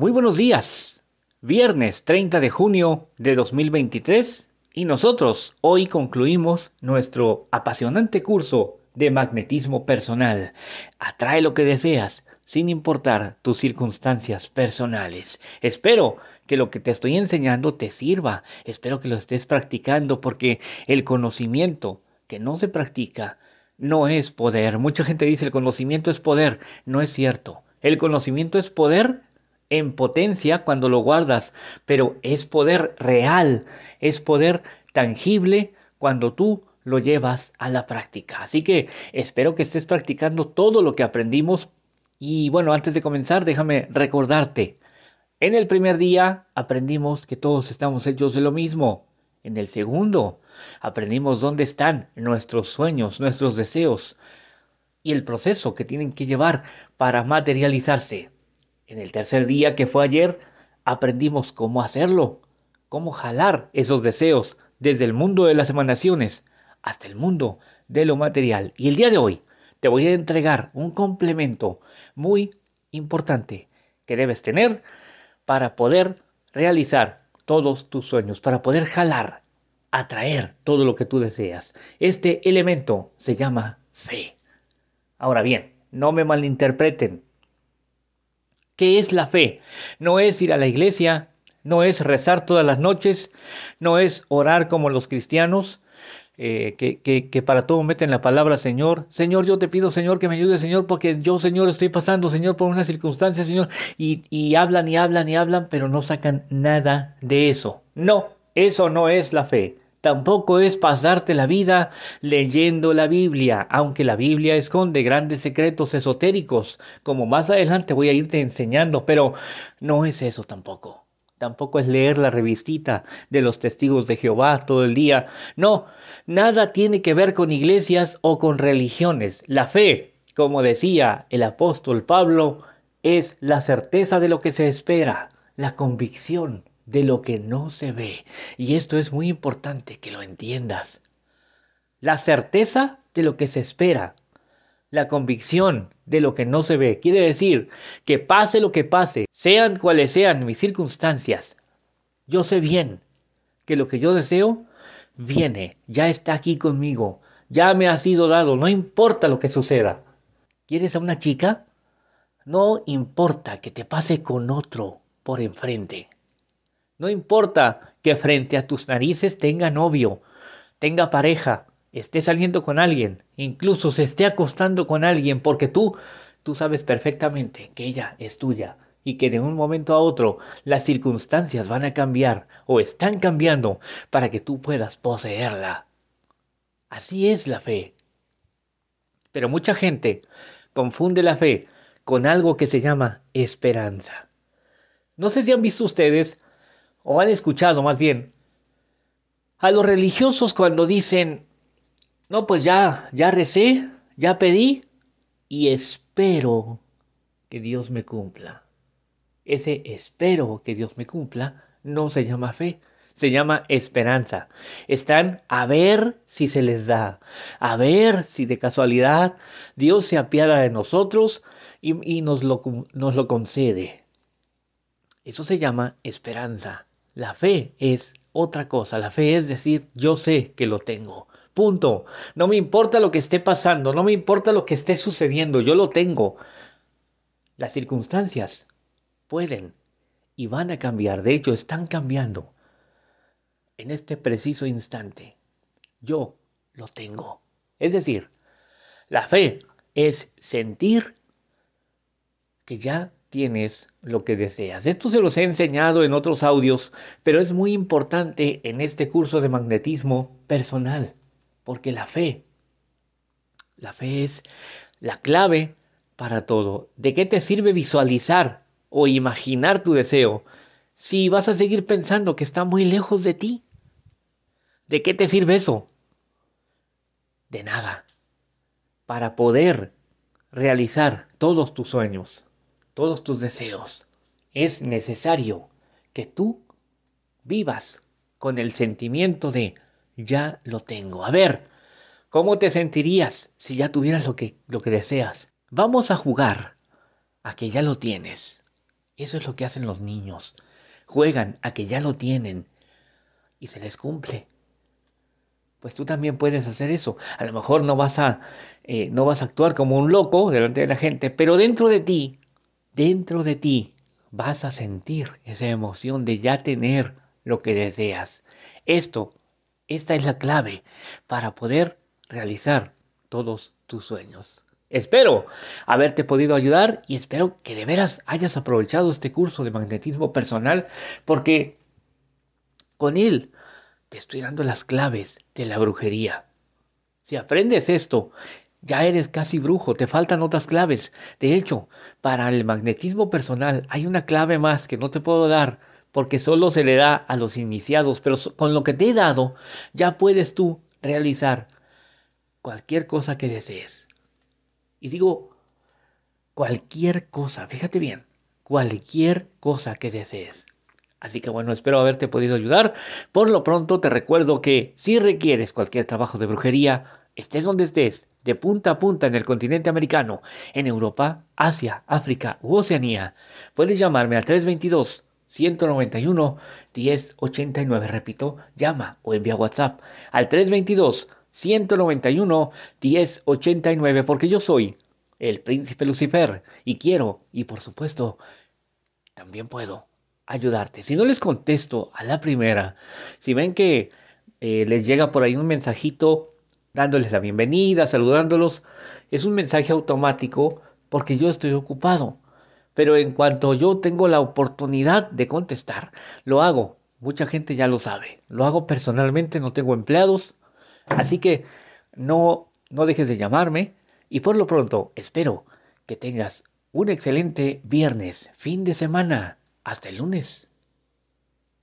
Muy buenos días. Viernes 30 de junio de 2023 y nosotros hoy concluimos nuestro apasionante curso de magnetismo personal. Atrae lo que deseas sin importar tus circunstancias personales. Espero que lo que te estoy enseñando te sirva. Espero que lo estés practicando porque el conocimiento que no se practica no es poder. Mucha gente dice el conocimiento es poder. No es cierto. El conocimiento es poder en potencia cuando lo guardas, pero es poder real, es poder tangible cuando tú lo llevas a la práctica. Así que espero que estés practicando todo lo que aprendimos y bueno, antes de comenzar, déjame recordarte. En el primer día aprendimos que todos estamos hechos de lo mismo. En el segundo, aprendimos dónde están nuestros sueños, nuestros deseos y el proceso que tienen que llevar para materializarse. En el tercer día, que fue ayer, aprendimos cómo hacerlo, cómo jalar esos deseos desde el mundo de las emanaciones hasta el mundo de lo material. Y el día de hoy te voy a entregar un complemento muy importante que debes tener para poder realizar todos tus sueños, para poder jalar, atraer todo lo que tú deseas. Este elemento se llama fe. Ahora bien, no me malinterpreten. ¿Qué es la fe? No es ir a la iglesia, no es rezar todas las noches, no es orar como los cristianos, eh, que, para todo meten la palabra Señor. Señor, yo te pido, Señor, que me ayude, Señor, porque yo, Señor, estoy pasando, Señor, por una circunstancia, Señor, y, y hablan y hablan y hablan, pero no sacan nada de eso. No, eso no es la fe. Tampoco es pasarte la vida leyendo la Biblia, aunque la Biblia esconde grandes secretos esotéricos, como más adelante voy a irte enseñando, pero no es eso tampoco. Tampoco es leer la revistita de los testigos de Jehová todo el día. No, nada tiene que ver con iglesias o con religiones. La fe, como decía el apóstol Pablo, es la certeza de lo que se espera, la convicción de lo que no se ve. Y esto es muy importante que lo entiendas. La certeza de lo que se espera. La convicción de lo que no se ve. Quiere decir que pase lo que pase, sean cuales sean mis circunstancias, yo sé bien que lo que yo deseo viene, ya está aquí conmigo, ya me ha sido dado, no importa lo que suceda. ¿Quieres a una chica? No importa que te pase con otro por enfrente. No importa que frente a tus narices tenga novio, tenga pareja, esté saliendo con alguien, incluso se esté acostando con alguien, porque tú, tú sabes perfectamente que ella es tuya y que de un momento a otro las circunstancias van a cambiar o están cambiando para que tú puedas poseerla. Así es la fe. Pero mucha gente confunde la fe con algo que se llama esperanza. No sé si han visto ustedes o han escuchado más bien, a los religiosos cuando dicen, no, pues ya, ya recé, ya pedí y espero que Dios me cumpla. Ese espero que Dios me cumpla no se llama fe, se llama esperanza. Están a ver si se les da, a ver si de casualidad Dios se apiada de nosotros y, y nos, lo, nos lo concede. Eso se llama esperanza. La fe es otra cosa. La fe es decir, yo sé que lo tengo. Punto. No me importa lo que esté pasando, no me importa lo que esté sucediendo, yo lo tengo. Las circunstancias pueden y van a cambiar, de hecho están cambiando. En este preciso instante, yo lo tengo. Es decir, la fe es sentir que ya tienes lo que deseas. Esto se los he enseñado en otros audios, pero es muy importante en este curso de magnetismo personal, porque la fe, la fe es la clave para todo. ¿De qué te sirve visualizar o imaginar tu deseo si vas a seguir pensando que está muy lejos de ti? ¿De qué te sirve eso? De nada. Para poder realizar todos tus sueños todos tus deseos. Es necesario que tú vivas con el sentimiento de ya lo tengo. A ver, ¿cómo te sentirías si ya tuvieras lo que, lo que deseas? Vamos a jugar a que ya lo tienes. Eso es lo que hacen los niños. Juegan a que ya lo tienen y se les cumple. Pues tú también puedes hacer eso. A lo mejor no vas a, eh, no vas a actuar como un loco delante de la gente, pero dentro de ti, dentro de ti, vas a sentir esa emoción de ya tener lo que deseas. Esto, esta es la clave para poder realizar todos tus sueños. Espero haberte podido ayudar y espero que de veras hayas aprovechado este curso de magnetismo personal porque con él te estoy dando las claves de la brujería. Si aprendes esto, ya eres casi brujo, te faltan otras claves. De hecho, para el magnetismo personal hay una clave más que no te puedo dar porque solo se le da a los iniciados, pero con lo que te he dado ya puedes tú realizar cualquier cosa que desees. Y digo, cualquier cosa, fíjate bien, cualquier cosa que desees. Así que bueno, espero haberte podido ayudar. Por lo pronto te recuerdo que si requieres cualquier trabajo de brujería, estés donde estés, de punta a punta en el continente americano, en Europa, Asia, África u Oceanía, puedes llamarme al 322 191 1089. Repito, llama o envía WhatsApp al 322 191 1089 porque yo soy el príncipe Lucifer y quiero y por supuesto también puedo ayudarte. Si no les contesto a la primera, si ven que eh, les llega por ahí un mensajito dándoles la bienvenida, saludándolos, es un mensaje automático porque yo estoy ocupado. Pero en cuanto yo tengo la oportunidad de contestar, lo hago. Mucha gente ya lo sabe. Lo hago personalmente, no tengo empleados, Así que no, no dejes de llamarme y por lo pronto espero que tengas un excelente viernes, fin de semana. Hasta el lunes.